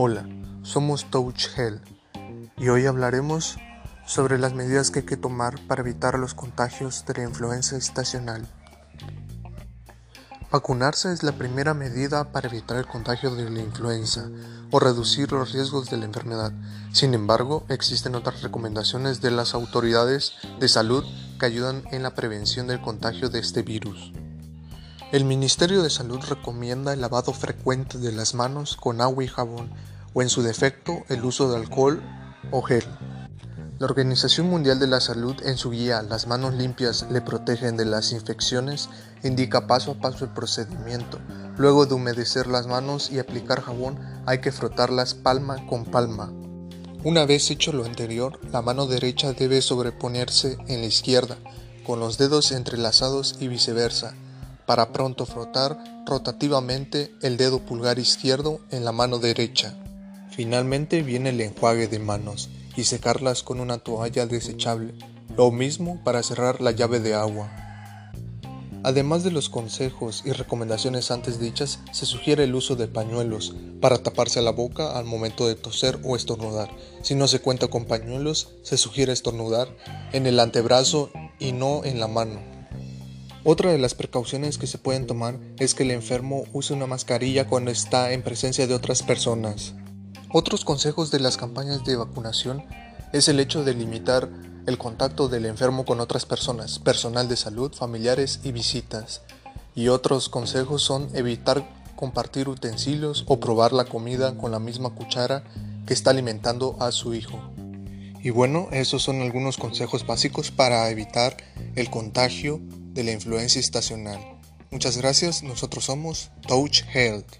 Hola, somos Touch Health y hoy hablaremos sobre las medidas que hay que tomar para evitar los contagios de la influenza estacional. Vacunarse es la primera medida para evitar el contagio de la influenza o reducir los riesgos de la enfermedad. Sin embargo, existen otras recomendaciones de las autoridades de salud que ayudan en la prevención del contagio de este virus. El Ministerio de Salud recomienda el lavado frecuente de las manos con agua y jabón o en su defecto el uso de alcohol o gel. La Organización Mundial de la Salud en su guía Las manos limpias le protegen de las infecciones indica paso a paso el procedimiento. Luego de humedecer las manos y aplicar jabón hay que frotarlas palma con palma. Una vez hecho lo anterior, la mano derecha debe sobreponerse en la izquierda, con los dedos entrelazados y viceversa, para pronto frotar rotativamente el dedo pulgar izquierdo en la mano derecha. Finalmente viene el enjuague de manos y secarlas con una toalla desechable, lo mismo para cerrar la llave de agua. Además de los consejos y recomendaciones antes dichas, se sugiere el uso de pañuelos para taparse la boca al momento de toser o estornudar. Si no se cuenta con pañuelos, se sugiere estornudar en el antebrazo y no en la mano. Otra de las precauciones que se pueden tomar es que el enfermo use una mascarilla cuando está en presencia de otras personas. Otros consejos de las campañas de vacunación es el hecho de limitar el contacto del enfermo con otras personas, personal de salud, familiares y visitas. Y otros consejos son evitar compartir utensilios o probar la comida con la misma cuchara que está alimentando a su hijo. Y bueno, esos son algunos consejos básicos para evitar el contagio de la influencia estacional. Muchas gracias, nosotros somos Touch Health.